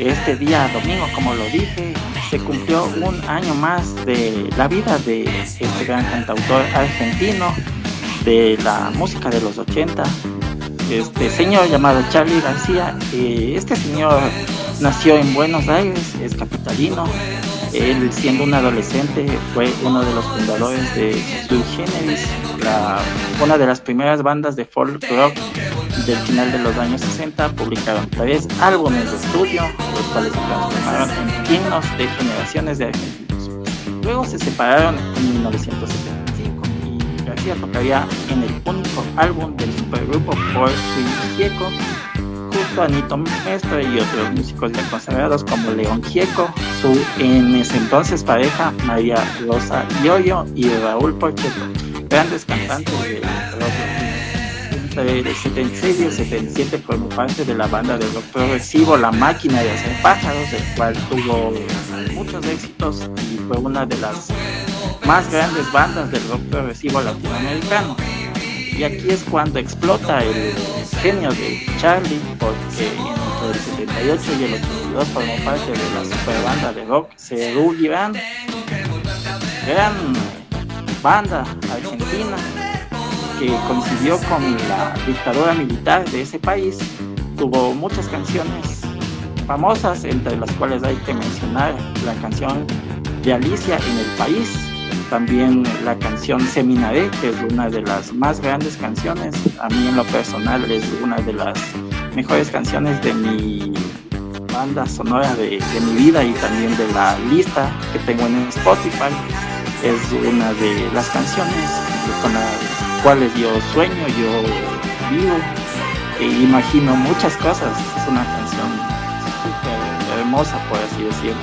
Este día domingo, como lo dije, se cumplió un año más de la vida de este gran cantautor argentino de la música de los 80, este señor llamado Charlie García. Eh, este señor nació en Buenos Aires, es capitalino. Él siendo un adolescente fue uno de los fundadores de Sui Generis, una de las primeras bandas de folk rock del final de los años 60. Publicaron tres álbumes de estudio, los cuales se transformaron en himnos de generaciones de argentinos. Luego se separaron en 1975 y García tocaría en el único álbum del supergrupo Por Gieco junto a Nito Mestre y otros músicos ya consagrados como León Gieco, su en ese entonces pareja María Rosa Yoyo y Raúl Porcheto grandes cantantes de entre el 76 y el 77 formó parte de la banda de rock progresivo La Máquina de Hacer Pájaros, el cual tuvo muchos éxitos y fue una de las más grandes bandas del rock progresivo latinoamericano. Y aquí es cuando explota el genio de Charlie, porque entre el 78 y el 82 formó parte de la super banda de rock Cerú Gran banda argentina que coincidió con la dictadura militar de ese país. Tuvo muchas canciones famosas, entre las cuales hay que mencionar la canción de Alicia en el país, también la canción Seminaré, que es una de las más grandes canciones. A mí en lo personal es una de las mejores canciones de mi banda sonora de, de mi vida y también de la lista que tengo en Spotify es una de las canciones con las cuales yo sueño, yo vivo e imagino muchas cosas. Es una canción súper hermosa, por así decirlo.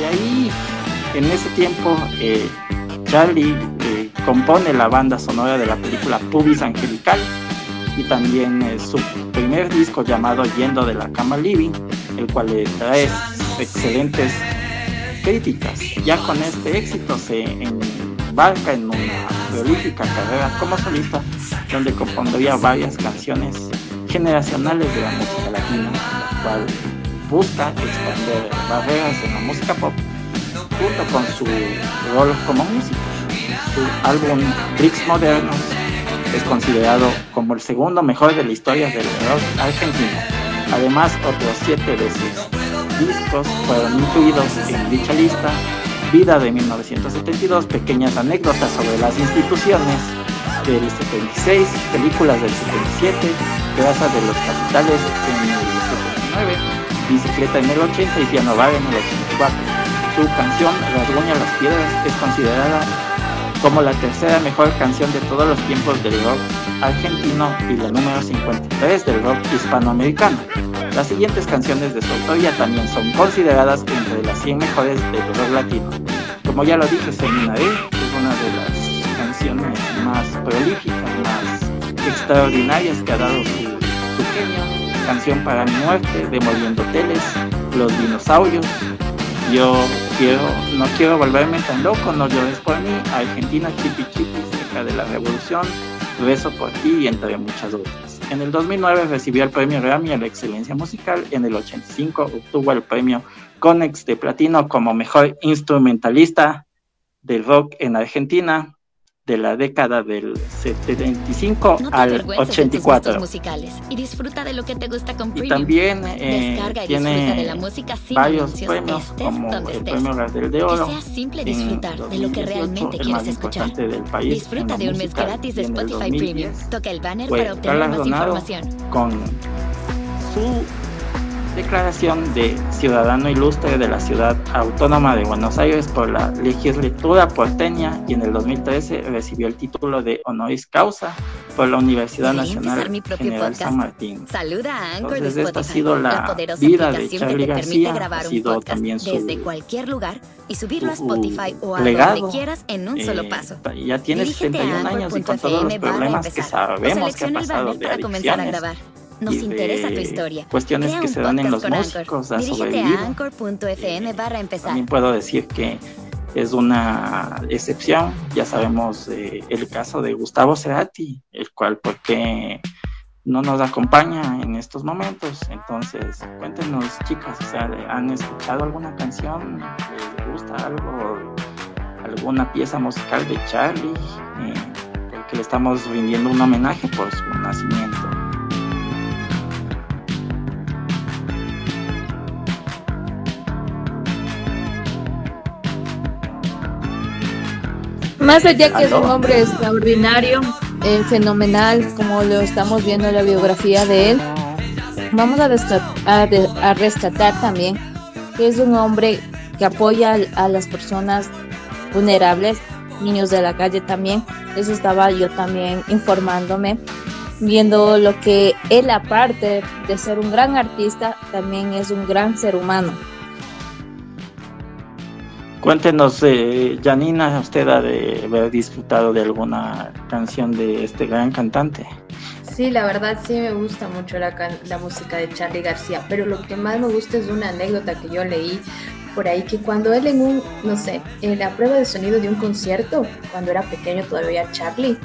Y ahí, en ese tiempo, eh, Charlie eh, compone la banda sonora de la película Pubis Angelical y también su primer disco llamado Yendo de la Cama Living, el cual le trae excelentes críticas. Ya con este éxito se embarca en una prolífica carrera como solista, donde compondría varias canciones generacionales de la música latina, la cual busca expandir barreras en la música pop junto con su rol como músico. Su álbum Tricks Modernos es considerado como el segundo mejor de la historia del rock argentino. Además, otros siete veces discos fueron incluidos en dicha lista, Vida de 1972, pequeñas anécdotas sobre las instituciones del 76, películas del 77, Grasa de los Capitales en el 79, Bicicleta en el 80 y Piano Bar en el 84. Su canción Rasguña las Piedras es considerada como la tercera mejor canción de todos los tiempos del rock argentino y la número 53 del rock hispanoamericano. Las siguientes canciones de su autoría también son consideradas entre las 100 mejores del rock latino. Como ya lo dije, Seminaré es una de las canciones más prolíficas, más extraordinarias que ha dado su, genio. Canción para mi muerte, Demoliendo Hoteles, Los Dinosaurios. Yo quiero, no quiero volverme tan loco, no llores por mí, Argentina Chipi Chipi, cerca de la revolución, Beso por ti y entre muchas otras. En el 2009 recibió el premio Grammy a la excelencia musical. En el 85 obtuvo el premio Conex de Platino como mejor instrumentalista de rock en Argentina de la década del 75 al 84. musicales y disfruta de lo que te gusta con Y también eh, tiene varios premios como el premio Gardel de Oro. Que sea simple disfrutar de lo que realmente quieres escuchar. Del país disfruta de un mes gratis de Spotify Premium. Toca el banner para obtener más información. Con su declaración de ciudadano ilustre de la ciudad autónoma de Buenos Aires por la legislatura porteña y en el 2013 recibió el título de honoris causa por la Universidad Nacional General San Martín. Saluda a Anchor Entonces, de esta ha sido la la vida de Charlie García, grabar ha sido podcast también su desde cualquier lugar y subirlo a Spotify o a legado, donde quieras en un solo Eh, paso. ya tiene Dirígete a 71 años y con todos los problemas que sabemos que ha pasado de comenzar a adicciones grabar. Nos de interesa tu historia. cuestiones Crea que se dan en los músicos a sobrevivir. a anchor.fm barra empezar. También puedo decir que es una excepción. Ya sabemos eh, el caso de Gustavo Cerati, el cual porque no nos acompaña en estos momentos. Entonces, cuéntenos, chicas, ¿han escuchado alguna canción? ¿Les gusta algo? ¿Alguna pieza musical de Charlie? Eh, porque le estamos rindiendo un homenaje por su nacimiento. Más allá que es un hombre extraordinario, eh, fenomenal, como lo estamos viendo en la biografía de él, vamos a, a, rescatar también que es un hombre que apoya a, las personas vulnerables, niños de la calle también. Eso estaba yo también informándome, viendo lo que él, aparte de ser un gran artista, también es un gran ser humano. Cuéntenos, eh, Janina, usted ha de haber disfrutado de alguna canción de este gran cantante. Sí, la verdad sí me gusta mucho la, la música de Charlie García, pero lo que más me gusta es una anécdota que yo leí por ahí, que cuando él en un, no sé, en la prueba de sonido de un concierto, cuando era pequeño todavía Charlie,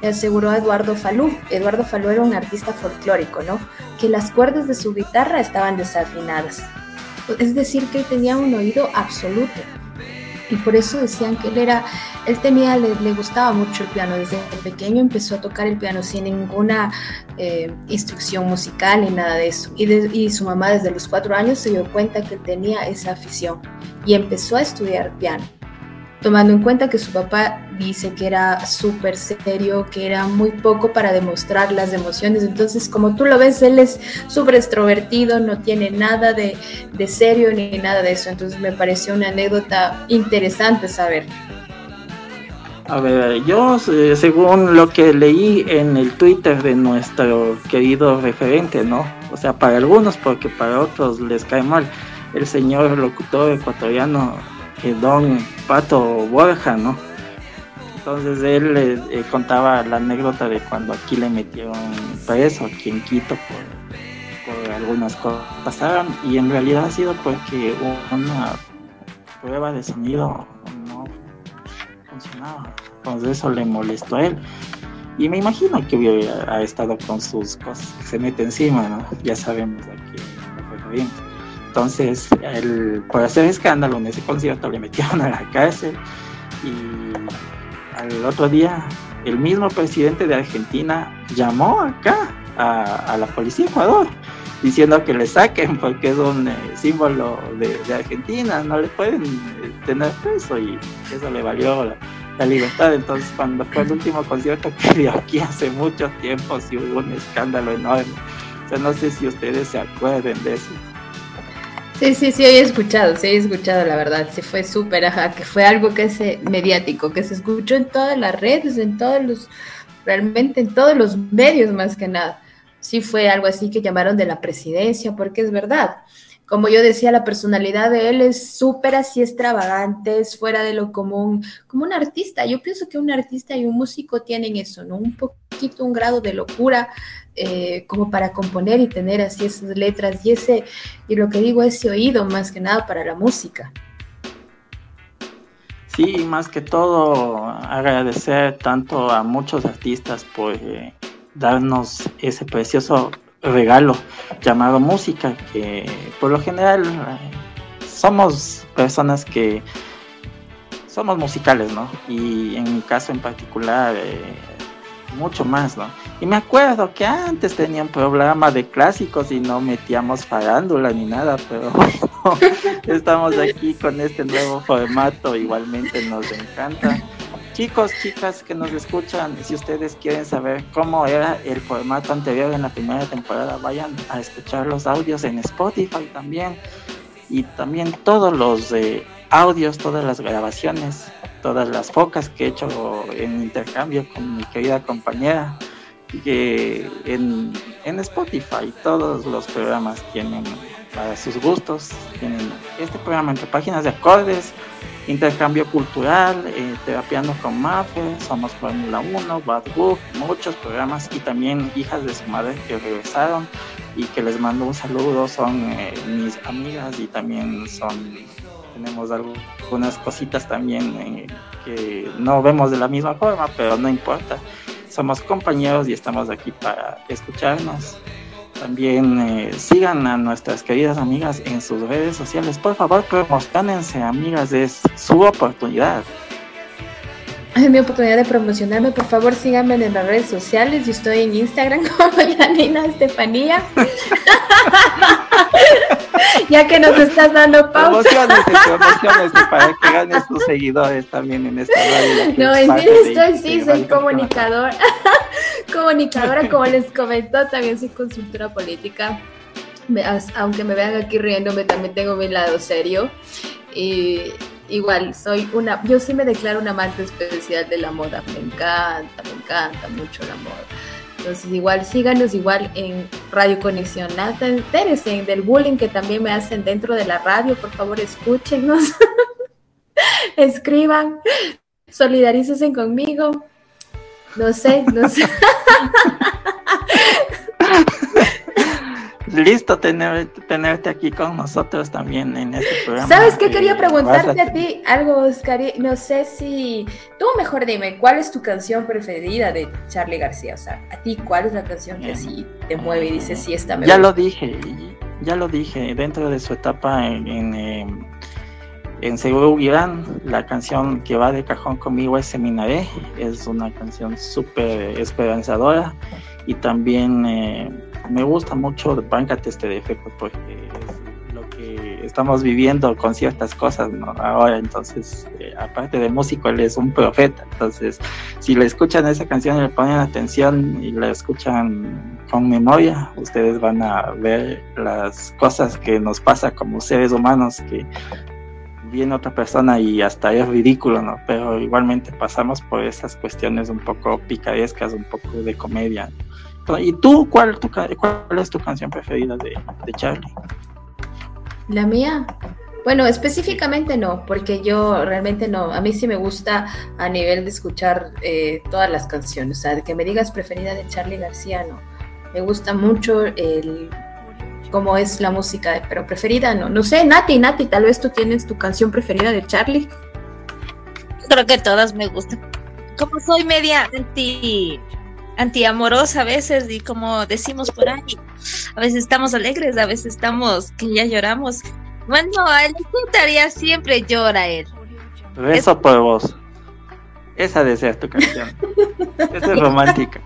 le aseguró a Eduardo Falú, Eduardo Falú era un artista folclórico, ¿no? Que las cuerdas de su guitarra estaban desafinadas. Es decir, que él tenía un oído absoluto y por eso decían que él era, él tenía, le, gustaba mucho el piano, desde pequeño empezó a tocar el piano sin ninguna eh, instrucción musical ni nada de eso. Y, y su mamá desde los cuatro años se dio cuenta que tenía esa afición y empezó a estudiar piano tomando en cuenta que su papá dice que era súper serio, que era muy poco para demostrar las emociones. Entonces, como tú lo ves, él es súper extrovertido, no tiene nada de, serio ni nada de eso. Entonces, me pareció una anécdota interesante saber. A ver, yo eh, según lo que leí en el Twitter de nuestro querido referente, ¿no? O sea, para algunos, porque para otros les cae mal, el señor locutor ecuatoriano don Pato Borja, ¿no? Entonces él eh, contaba la anécdota de cuando aquí le metieron preso, aquí en Quito, por, algunas cosas pasaron, y en realidad ha sido porque una prueba de sonido no funcionaba. Entonces eso le molestó a él. Y me imagino que hubiera estado con sus cosas que se mete encima, ¿no? Ya sabemos aquí bien. Entonces, el, por hacer escándalo en ese concierto le metieron a la cárcel y al otro día el mismo presidente de Argentina llamó acá a, la policía de Ecuador diciendo que le saquen porque es un eh, símbolo de, Argentina, no le pueden eh, tener preso y eso le valió la, la, libertad. Entonces cuando fue el último concierto que dio aquí hace mucho tiempo, sí hubo un escándalo enorme. O sea, no sé si ustedes se acuerden de eso. Sí, sí, sí, he escuchado, sí, he escuchado, la verdad. Sí, fue súper, ajá, que fue algo que es mediático, que se escuchó en todas las redes, en todos los, realmente en todos los medios más que nada. Sí, fue algo así que llamaron de la presidencia, porque es verdad. Como yo decía, la personalidad de él es súper así extravagante, es fuera de lo común, como un artista. Yo pienso que un artista y un músico tienen eso, ¿no? Un poquito, un grado de locura, eh, como para componer y tener así esas letras y ese, y lo que digo, ese oído más que nada para la música. Sí, más que todo agradecer tanto a muchos artistas por eh, darnos ese precioso regalo llamado música, que por lo general eh, somos personas que somos musicales, ¿no? Y en mi caso en particular, mucho más, ¿no? Y me acuerdo que antes tenían programa de clásicos y no metíamos farándula ni nada, pero estamos aquí con este nuevo formato, igualmente nos encanta. Chicos, chicas que nos escuchan, si ustedes quieren saber cómo era el formato anterior en la primera temporada, vayan a escuchar los audios en Spotify también y también todos los eh, audios, todas las grabaciones todas las focas que he hecho en intercambio con mi querida compañera que en, en Spotify todos los programas tienen para sus gustos tienen este programa entre páginas de acordes intercambio cultural eh, terapiando con Mafe somos Fórmula 1 Bad Book muchos programas y también hijas de su madre que regresaron y que les mando un saludo son eh, mis amigas y también son tenemos algunas cositas también eh, que no vemos de la misma forma, pero no importa. somos compañeros y estamos aquí para escucharnos. También eh, sigan a nuestras queridas amigas en sus redes sociales. Por favor, promocionense, amigas, es su oportunidad. Es mi oportunidad de promocionarme. Por favor, síganme en las redes sociales. Yo estoy en Instagram como Yanina Estefanía. ya que nos estás dando pausa. Promociones, para que ganes tus seguidores también en esta radio. No, en sí estoy, sí, soy comunicador. comunicadora, como les comentó, también soy consultora política. aunque me vean aquí riéndome, también tengo mi lado serio. Y igual, soy una, yo sí me declaro una amante especial de la moda. Me encanta, me encanta mucho la moda. Entonces, igual, síganos igual en Radio Conexión. Nada, interesen del bullying que también me hacen dentro de la radio. Por favor, escúchenos. Escriban, solidarícense conmigo. No sé, no sé. Listo tener, tenerte aquí con nosotros también en este programa. ¿Sabes qué? Quería preguntarte a... ti algo, Oscar. No sé si... Tú mejor dime, ¿cuál es tu canción preferida de Charlie García? O sea, a ti, ¿cuál es la canción que así te mueve y dices, sí, esta me Ya lo dije, ya lo dije. Dentro de su etapa en, en, em, en Seguro Irán, la canción que va de cajón conmigo es Seminaré. Es una canción súper esperanzadora y también... Eh, me gusta mucho Bancate este defecto porque es lo que estamos viviendo con ciertas cosas ahora entonces eh, aparte de músico él es un profeta entonces si le escuchan esa canción y le ponen atención y la escuchan con memoria ustedes van a ver las cosas que nos pasa como seres humanos que viene otra persona y hasta es ridículo, ¿no? Pero igualmente pasamos por esas cuestiones un poco picarescas, un poco de comedia. ¿Y tú cuál, cuál es tu canción preferida de, Charlie? La mía. Bueno, específicamente no, porque yo realmente no. A mí sí me gusta a nivel de escuchar eh, todas las canciones. O sea, de que me digas preferida de Charlie García, no. Me gusta mucho el cómo es la música, pero preferida no. No sé, Nati, Nati, tal vez tú tienes tu canción preferida de Charlie. Creo que todas me gustan. Como soy media anti antiamorosa a veces y como decimos por ahí, a veces estamos alegres, a veces estamos que ya lloramos. Bueno, él gustaría siempre llora él. Eso por vos. Esa de ser tu canción. Esa es romántica.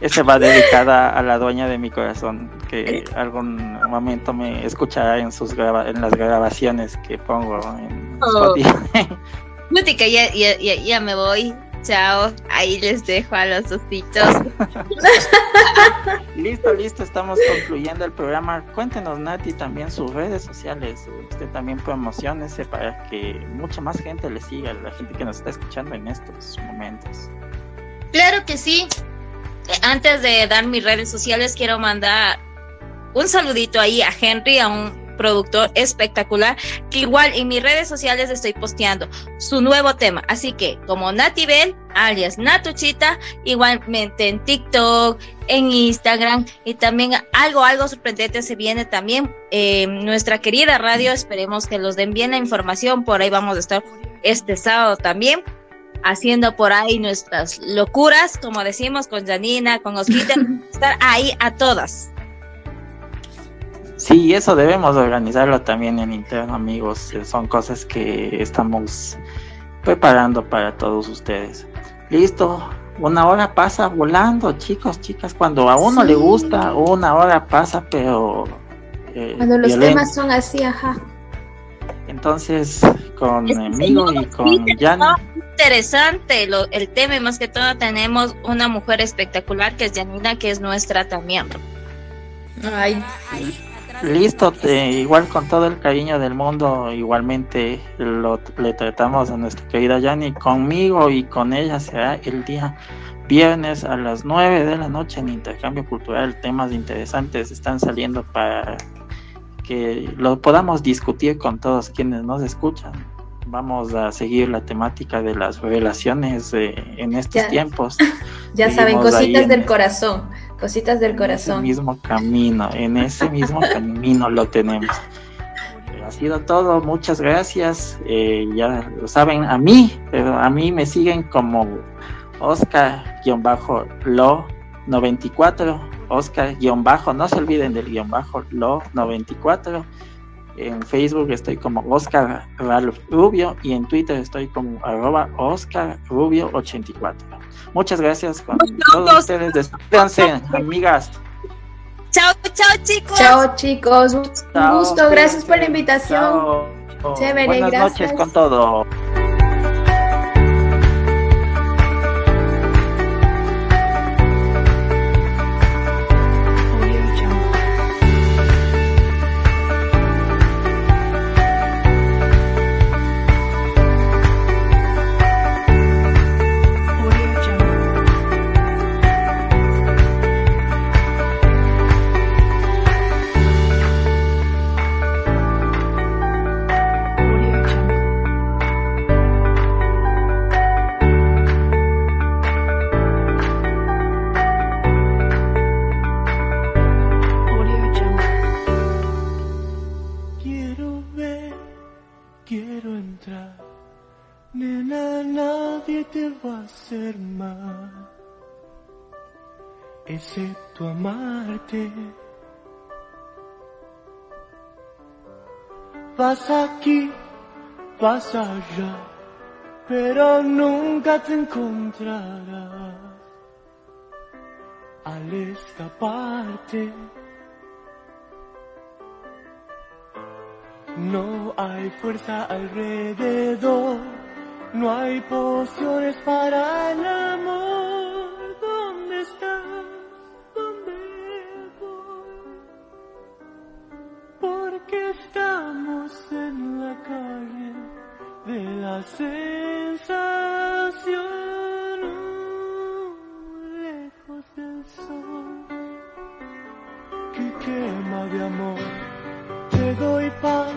Esa va dedicada a la dueña de mi corazón, que algún momento me escuchará en sus en las grabaciones que pongo en oh. Spotify. ya, ya, ya, ya me voy. Chao, ahí les dejo a los ositos. listo, listo, estamos concluyendo el programa. Cuéntenos, Nati, también sus redes sociales. Usted también promocionese para que mucha más gente le siga, la gente que nos está escuchando en estos momentos. Claro que sí. Antes de dar mis redes sociales, quiero mandar un saludito ahí a Henry, a un productor espectacular, que igual en mis redes sociales estoy posteando su nuevo tema. Así que como Nati Bell, alias Natuchita, igualmente en TikTok, en Instagram y también algo, algo sorprendente se viene también en nuestra querida radio. Esperemos que los den bien la información. Por ahí vamos a estar este sábado también haciendo por ahí nuestras locuras, como decimos, con Janina, con Osquita, estar ahí a todas. Sí, eso debemos organizarlo también en interno, amigos. Son cosas que estamos preparando para todos ustedes. Listo, una hora pasa volando, chicos, chicas. Cuando a uno le gusta, una hora pasa, pero. Eh, cuando los temas son así, ajá. Entonces, con Amigo y con Jan. Interesante el tema, y más que todo, tenemos una mujer espectacular que es Janina, que es nuestra también. Ay. Listo, igual con todo el cariño del mundo, igualmente lo, le tratamos a nuestra querida Yani. Conmigo y con ella será el día viernes a las 9 de la noche en Intercambio Cultural. Temas interesantes están saliendo para que lo podamos discutir con todos quienes nos escuchan. Vamos a seguir la temática de las relaciones eh, en estos tiempos. Ya saben, cositas del corazón Cositas del corazón. En ese mismo camino, en ese mismo camino lo tenemos. Ha sido todo, muchas gracias. Eh, ya lo saben, a mí, pero a mí me siguen como Oscar-Lo94, Oscar-Bajo, no se olviden del guion bajo Lo94. En Facebook estoy como Oscar Rubio y en Twitter estoy como arroba Oscar Rubio 84. Muchas gracias con todos ustedes. Despídanse, amigas. Chao, chao chicos. Chao chicos. Un gusto, gracias por la invitación. Chévere, Buenas noches con todo. Vas allá, pero nunca te encontrarás. Al escaparte, no hay fuerza alrededor, no hay pociones para el amor. ¿Dónde estás? porque estamos en la calle de la sensación lejos del sol que quema de amor. Te doy paz